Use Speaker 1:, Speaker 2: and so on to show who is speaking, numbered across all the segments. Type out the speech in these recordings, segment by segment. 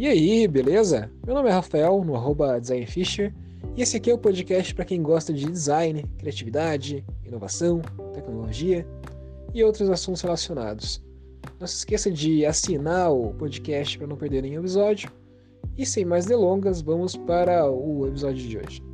Speaker 1: E aí, beleza? Meu nome é Rafael, no arroba designfisher, e esse aqui é o podcast para quem gosta de design, criatividade, inovação, tecnologia e outros assuntos relacionados. Não se esqueça de assinar o podcast para não perder nenhum episódio. E sem mais delongas, vamos para o episódio de hoje.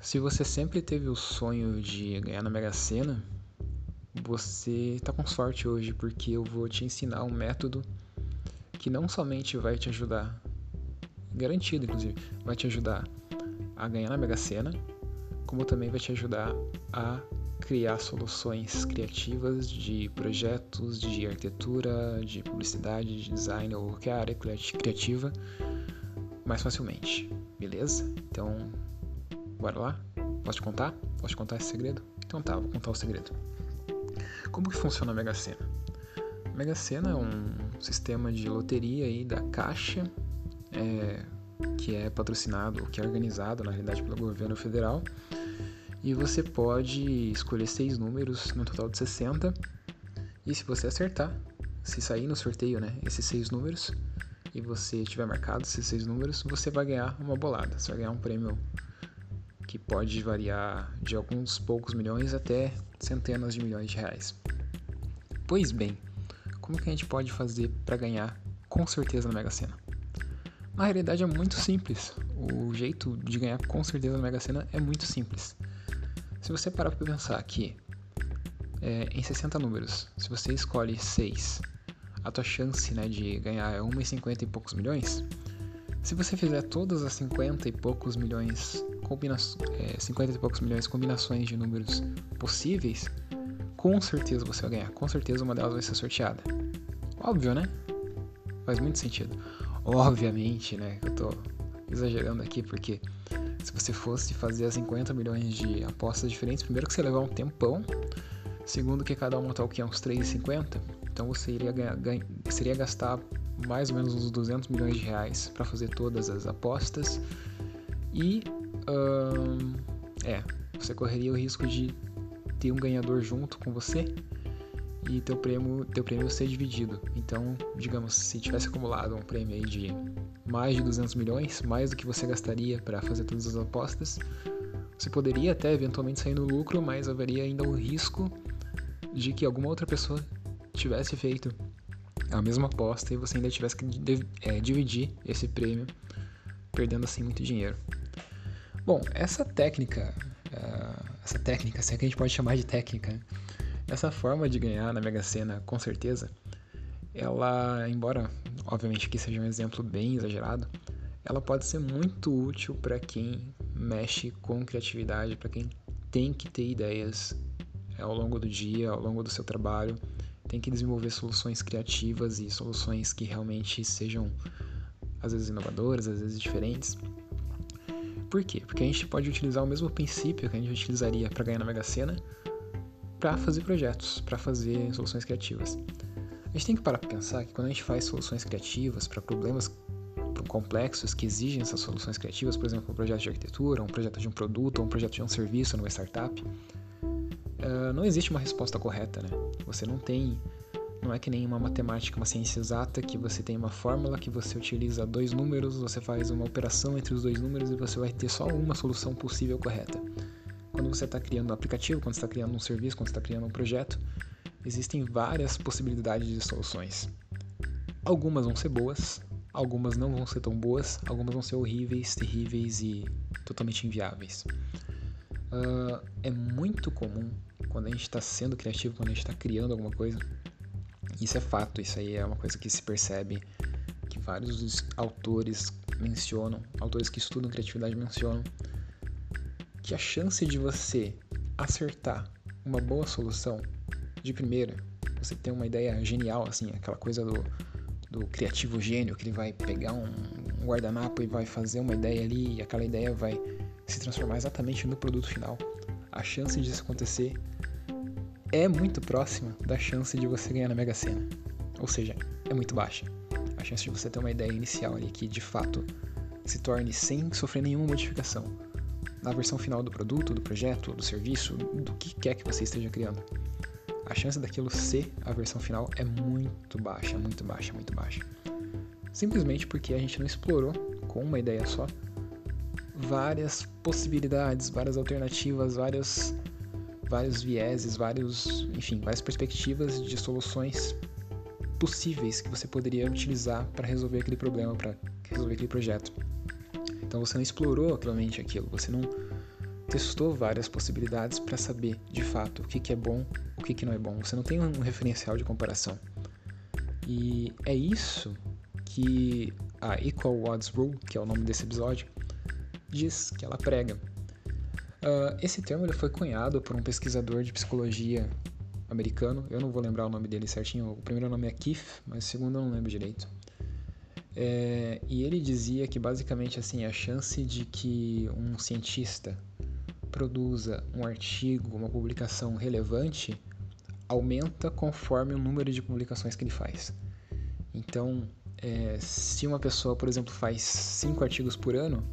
Speaker 1: Se você sempre teve o sonho de ganhar na Mega Sena, você está com sorte hoje porque eu vou te ensinar um método que não somente vai te ajudar, garantido inclusive, vai te ajudar a ganhar na Mega Sena, como também vai te ajudar a criar soluções criativas de projetos, de arquitetura, de publicidade, de design ou qualquer área criativa mais facilmente, beleza? Então Bora lá? Posso te contar? Posso te contar esse segredo? Então tá, vou contar o segredo. Como que funciona a Mega Sena? A Mega Sena é um sistema de loteria aí da Caixa, é, que é patrocinado, que é organizado na realidade pelo governo federal. E você pode escolher seis números no total de 60. E se você acertar, se sair no sorteio, né, esses seis números, e você tiver marcado esses seis números, você vai ganhar uma bolada. Você vai ganhar um prêmio que pode variar de alguns poucos milhões até centenas de milhões de reais. Pois bem, como que a gente pode fazer para ganhar com certeza na Mega Sena? Na realidade é muito simples. O jeito de ganhar com certeza na Mega Sena é muito simples. Se você parar para pensar que é, em 60 números, se você escolhe 6, a tua chance né, de ganhar é 1,50 e poucos milhões. Se você fizer todas as 50 e poucos milhões combina é, 50 e poucos milhões de combinações de números possíveis, com certeza você vai ganhar. Com certeza uma delas vai ser sorteada. Óbvio, né? Faz muito sentido. Obviamente, né? Eu tô exagerando aqui porque se você fosse fazer 50 milhões de apostas diferentes, primeiro que você levar um tempão, segundo que cada uma tá o que? Uns 3,50, então você iria, ganha, seria gastar mais ou menos uns 200 milhões de reais para fazer todas as apostas e é, você correria o risco de ter um ganhador junto com você e teu prêmio, teu prêmio ser dividido. Então, digamos, se tivesse acumulado um prêmio aí de mais de 200 milhões, mais do que você gastaria para fazer todas as apostas, você poderia até eventualmente sair no lucro, mas haveria ainda o risco de que alguma outra pessoa tivesse feito a mesma aposta e você ainda tivesse que é, dividir esse prêmio, perdendo assim muito dinheiro. Bom, essa técnica, uh, essa técnica, se é que a gente pode chamar de técnica, essa forma de ganhar na Mega Sena, com certeza, ela, embora obviamente que seja um exemplo bem exagerado, ela pode ser muito útil para quem mexe com criatividade, para quem tem que ter ideias é, ao longo do dia, ao longo do seu trabalho, tem que desenvolver soluções criativas e soluções que realmente sejam às vezes inovadoras, às vezes diferentes. Por quê? Porque a gente pode utilizar o mesmo princípio que a gente utilizaria para ganhar na Mega Sena para fazer projetos, para fazer soluções criativas. A gente tem que parar para pensar que quando a gente faz soluções criativas para problemas complexos que exigem essas soluções criativas, por exemplo, um projeto de arquitetura, um projeto de um produto, um projeto de um serviço numa startup, uh, não existe uma resposta correta, né? Você não tem não é que nem uma matemática, uma ciência exata, que você tem uma fórmula que você utiliza dois números, você faz uma operação entre os dois números e você vai ter só uma solução possível correta. Quando você está criando um aplicativo, quando você está criando um serviço, quando você está criando um projeto, existem várias possibilidades de soluções. Algumas vão ser boas, algumas não vão ser tão boas, algumas vão ser horríveis, terríveis e totalmente inviáveis. Uh, é muito comum quando a gente está sendo criativo, quando a gente está criando alguma coisa, isso é fato, isso aí é uma coisa que se percebe, que vários autores mencionam, autores que estudam criatividade mencionam, que a chance de você acertar uma boa solução de primeira, você ter uma ideia genial, assim, aquela coisa do, do criativo gênio, que ele vai pegar um, um guardanapo e vai fazer uma ideia ali e aquela ideia vai se transformar exatamente no produto final. A chance disso acontecer é muito próxima da chance de você ganhar na Mega Sena. Ou seja, é muito baixa. A chance de você ter uma ideia inicial ali que de fato se torne sem sofrer nenhuma modificação. na versão final do produto, do projeto, do serviço, do que quer que você esteja criando. A chance daquilo ser a versão final é muito baixa, muito baixa, muito baixa. Simplesmente porque a gente não explorou com uma ideia só várias possibilidades, várias alternativas, vários, vários vieses, vários, enfim, várias perspectivas de soluções possíveis que você poderia utilizar para resolver aquele problema, para resolver aquele projeto. Então você não explorou atualmente aquilo, você não testou várias possibilidades para saber de fato o que, que é bom, o que, que não é bom. Você não tem um referencial de comparação. E é isso que a Equal Odds Rule, que é o nome desse episódio, diz que ela prega. Uh, esse termo ele foi cunhado por um pesquisador de psicologia americano. Eu não vou lembrar o nome dele certinho. O primeiro nome é Keith, mas o segundo eu não lembro direito. É, e ele dizia que basicamente assim a chance de que um cientista produza um artigo, uma publicação relevante, aumenta conforme o número de publicações que ele faz. Então, é, se uma pessoa, por exemplo, faz cinco artigos por ano,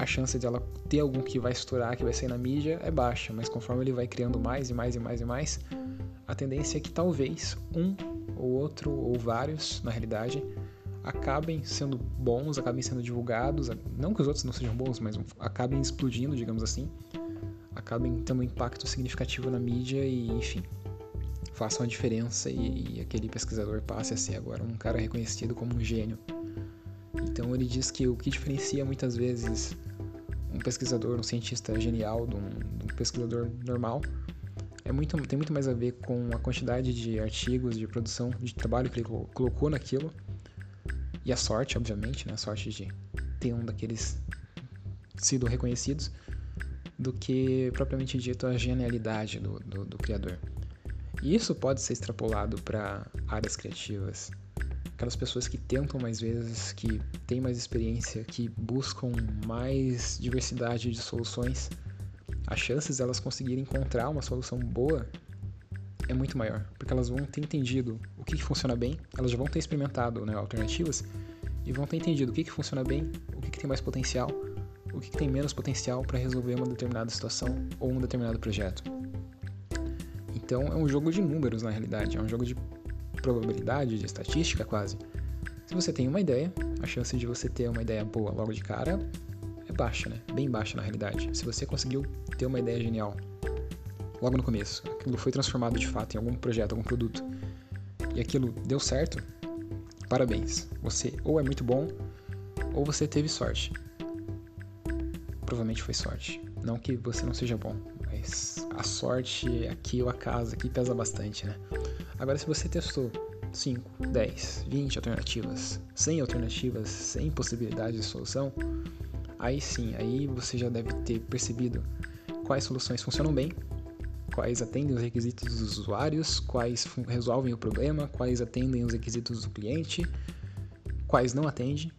Speaker 1: a chance de ela ter algum que vai estourar, que vai sair na mídia, é baixa, mas conforme ele vai criando mais e mais e mais e mais, a tendência é que talvez um ou outro, ou vários, na realidade, acabem sendo bons, acabem sendo divulgados, não que os outros não sejam bons, mas acabem explodindo, digamos assim, acabem tendo um impacto significativo na mídia e, enfim, façam a diferença e, e aquele pesquisador passe a ser agora um cara reconhecido como um gênio. Então ele diz que o que diferencia muitas vezes um pesquisador, um cientista genial de um, de um pesquisador normal é muito, tem muito mais a ver com a quantidade de artigos, de produção, de trabalho que ele colocou naquilo e a sorte, obviamente, né? a sorte de ter um daqueles sido reconhecidos, do que propriamente dito a genialidade do, do, do criador. E isso pode ser extrapolado para áreas criativas, aquelas pessoas que tentam mais vezes, que têm mais experiência, que buscam mais diversidade de soluções, as chances de elas conseguirem encontrar uma solução boa é muito maior, porque elas vão ter entendido o que, que funciona bem, elas já vão ter experimentado né, alternativas e vão ter entendido o que, que funciona bem, o que, que tem mais potencial, o que, que tem menos potencial para resolver uma determinada situação ou um determinado projeto. Então é um jogo de números na realidade, é um jogo de probabilidade, de estatística quase. Se você tem uma ideia, a chance de você ter uma ideia boa logo de cara é baixa, né? Bem baixa na realidade. Se você conseguiu ter uma ideia genial logo no começo, aquilo foi transformado de fato em algum projeto, algum produto, e aquilo deu certo, parabéns. Você ou é muito bom ou você teve sorte. Provavelmente foi sorte. Não que você não seja bom, mas a sorte aqui ou a casa aqui pesa bastante, né? Agora, se você testou 5, 10, 20 alternativas, 100 alternativas, 100 possibilidades de solução, aí sim, aí você já deve ter percebido quais soluções funcionam bem, quais atendem os requisitos dos usuários, quais resolvem o problema, quais atendem os requisitos do cliente, quais não atendem,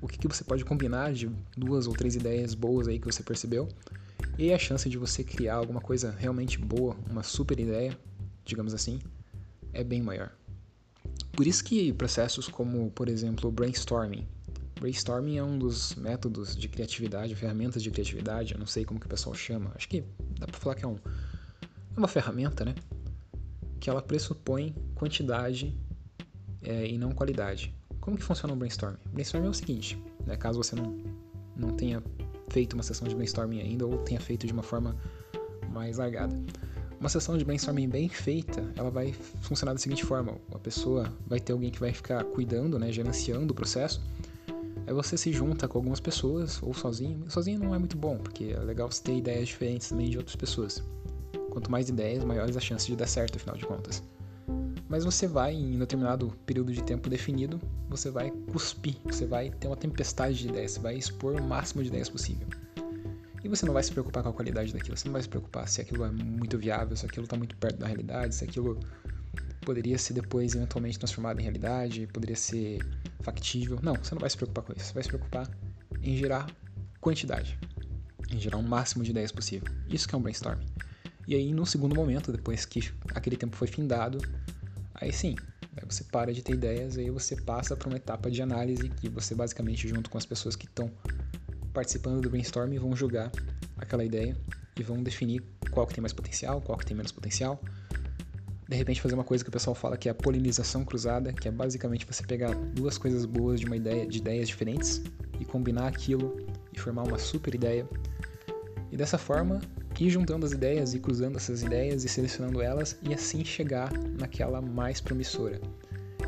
Speaker 1: o que, que você pode combinar de duas ou três ideias boas aí que você percebeu, e a chance de você criar alguma coisa realmente boa, uma super ideia, digamos assim, é bem maior. Por isso que processos como, por exemplo, brainstorming. Brainstorming é um dos métodos de criatividade, ferramentas de criatividade, eu não sei como que o pessoal chama, acho que dá pra falar que é, um, é uma ferramenta, né? Que ela pressupõe quantidade é, e não qualidade. Como que funciona o brainstorming? Brainstorming é o seguinte, né? caso você não, não tenha feito uma sessão de brainstorming ainda ou tenha feito de uma forma mais largada. Uma sessão de brainstorming bem feita, ela vai funcionar da seguinte forma: a pessoa vai ter alguém que vai ficar cuidando, né, gerenciando o processo. Aí você se junta com algumas pessoas ou sozinho. Sozinho não é muito bom, porque é legal você ter ideias diferentes também de outras pessoas. Quanto mais ideias, maiores as chances de dar certo, afinal de contas. Mas você vai, em determinado período de tempo definido, você vai cuspir, você vai ter uma tempestade de ideias, você vai expor o máximo de ideias possível. E você não vai se preocupar com a qualidade daquilo, você não vai se preocupar se aquilo é muito viável, se aquilo está muito perto da realidade, se aquilo poderia ser depois eventualmente transformado em realidade, poderia ser factível. Não, você não vai se preocupar com isso, você vai se preocupar em gerar quantidade, em gerar o um máximo de ideias possível. Isso que é um brainstorming. E aí, no segundo momento, depois que aquele tempo foi findado, aí sim, aí você para de ter ideias, aí você passa para uma etapa de análise que você basicamente junto com as pessoas que estão participando do brainstorm vão julgar aquela ideia e vão definir qual que tem mais potencial, qual que tem menos potencial. De repente fazer uma coisa que o pessoal fala que é a polinização cruzada, que é basicamente você pegar duas coisas boas de uma ideia, de ideias diferentes e combinar aquilo e formar uma super ideia. E dessa forma, ir juntando as ideias e cruzando essas ideias e selecionando elas e assim chegar naquela mais promissora.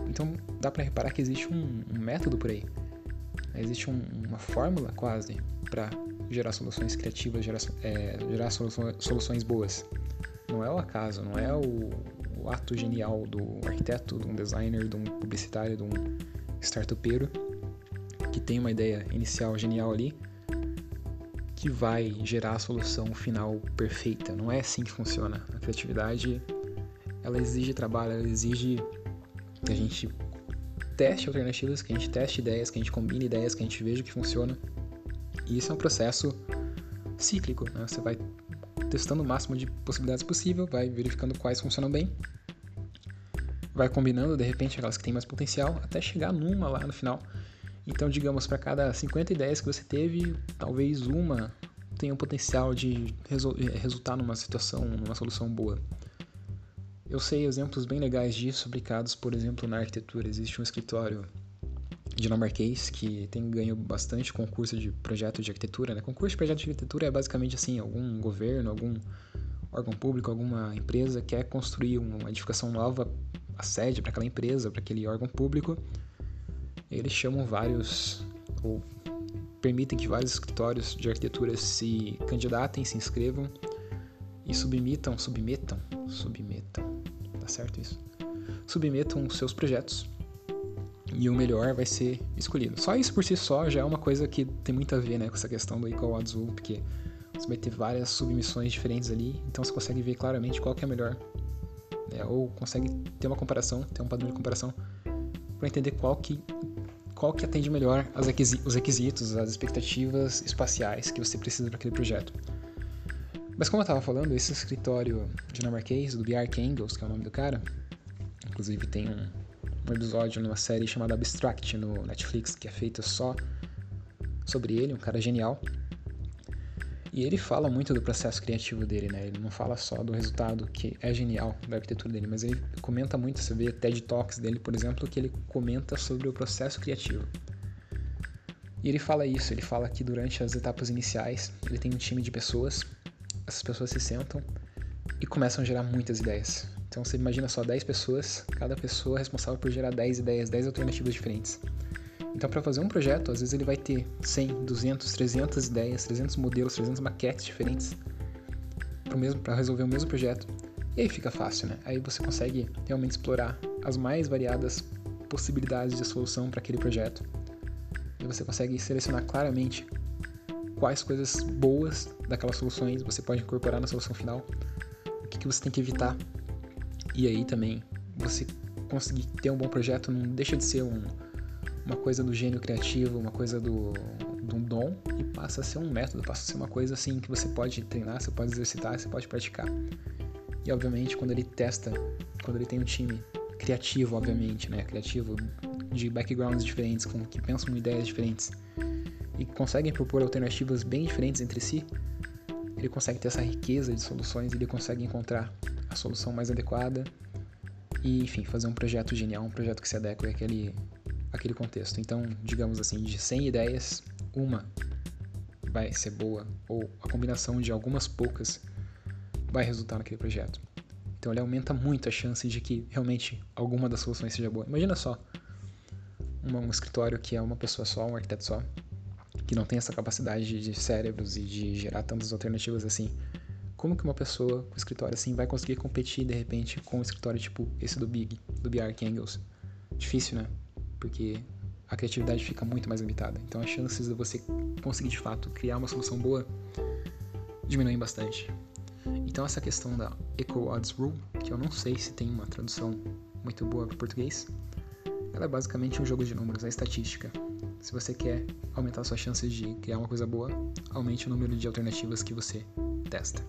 Speaker 1: Então dá para reparar que existe um, um, método por aí. Existe um, uma fórmula quase para gerar soluções criativas, gerar, é, gerar soluções, boas. Não é o acaso, não é o, o ato genial do arquiteto, de um designer, de um publicitário, de um startupeiro que tem uma ideia inicial genial ali que vai gerar a solução final perfeita. Não é assim que funciona. A criatividade ela exige trabalho, ela exige que a gente teste alternativas, que a gente teste ideias, que a gente combine ideias, que a gente veja o que funciona. E isso é um processo cíclico, né? Você vai testando o máximo de possibilidades possível, vai verificando quais funcionam bem, vai combinando de repente aquelas que têm mais potencial, até chegar numa lá no final então, digamos, para cada 50 ideias que você teve, talvez uma tenha o potencial de eh, resultar numa situação, numa solução boa. Eu sei exemplos bem legais disso aplicados, por exemplo, na arquitetura. Existe um escritório dinamarquês que tem ganho bastante concurso de projeto de arquitetura. Né? Concurso de projeto de arquitetura é basicamente assim, algum governo, algum órgão público, alguma empresa quer construir uma edificação nova, a sede para aquela empresa, para aquele órgão público, eles chamam vários, ou permitem que vários escritórios de arquitetura se candidatem, se inscrevam e submetam, submetam, submetam, tá certo isso? Submetam seus projetos e o melhor vai ser escolhido. Só isso por si só já é uma coisa que tem muito a ver né, com essa questão do Equal Rule, porque você vai ter várias submissões diferentes ali, então você consegue ver claramente qual que é melhor, né, ou consegue ter uma comparação, ter um padrão de comparação para entender qual que qual que atende melhor os requisitos, as expectativas espaciais que você precisa para aquele projeto. Mas como eu estava falando, esse escritório dinamarquês, do Bjarke Engels, que é o nome do cara, inclusive tem um, um episódio numa série chamada Abstract no Netflix, que é feita só sobre ele, um cara genial. E ele fala muito do processo criativo dele, né? Ele não fala só do resultado que é genial da arquitetura dele, mas ele comenta muito, você vê TED Talks dele, por exemplo, que ele comenta sobre o processo criativo. E ele fala isso, ele fala que durante as etapas iniciais, ele tem um time de pessoas, essas pessoas se sentam e começam a gerar muitas ideias. Então você imagina só 10 pessoas, cada pessoa responsável por gerar 10 ideias, 10 alternativas diferentes. Então, para fazer um projeto, às vezes ele vai ter 100, 200, 300 ideias, 300 modelos, 300 maquetes diferentes para resolver o mesmo projeto. E aí fica fácil, né? Aí você consegue realmente explorar as mais variadas possibilidades de solução para aquele projeto. E você consegue selecionar claramente quais coisas boas daquelas soluções você pode incorporar na solução final, o que, que você tem que evitar. E aí também você conseguir ter um bom projeto não deixa de ser um, uma coisa do gênio criativo, uma coisa do, do dom e passa a ser um método, passa a ser uma coisa assim que você pode treinar, você pode exercitar, você pode praticar. E obviamente quando ele testa, quando ele tem um time criativo, obviamente, né, criativo de backgrounds diferentes, com que pensam em ideias diferentes e conseguem propor alternativas bem diferentes entre si, ele consegue ter essa riqueza de soluções, ele consegue encontrar a solução mais adequada e, enfim, fazer um projeto genial, um projeto que se adequa àquele aquele contexto. Então, digamos assim, de 100 ideias, uma vai ser boa, ou a combinação de algumas poucas vai resultar naquele projeto. Então, ele aumenta muito a chance de que realmente alguma das soluções seja boa. Imagina só um escritório que é uma pessoa só, um arquiteto só, que não tem essa capacidade de cérebros e de gerar tantas alternativas assim. Como que uma pessoa com escritório assim vai conseguir competir de repente com um escritório tipo esse do Big, do Bjarke Engels? Difícil, né? porque a criatividade fica muito mais limitada. Então as chances de você conseguir de fato criar uma solução boa diminuem bastante. Então essa questão da Equal Odds Rule, que eu não sei se tem uma tradução muito boa para português, ela é basicamente um jogo de números, é estatística. Se você quer aumentar suas chances de criar uma coisa boa, aumente o número de alternativas que você testa.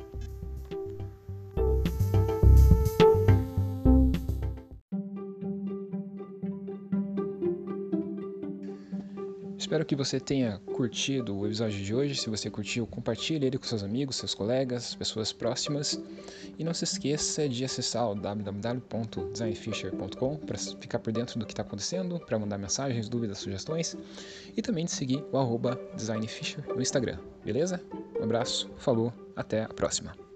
Speaker 1: Espero que você tenha curtido o episódio de hoje. Se você curtiu, compartilhe ele com seus amigos, seus colegas, pessoas próximas. E não se esqueça de acessar o www.designfisher.com para ficar por dentro do que está acontecendo, para mandar mensagens, dúvidas, sugestões. E também de seguir o designfisher no Instagram, beleza? Um abraço, falou, até a próxima.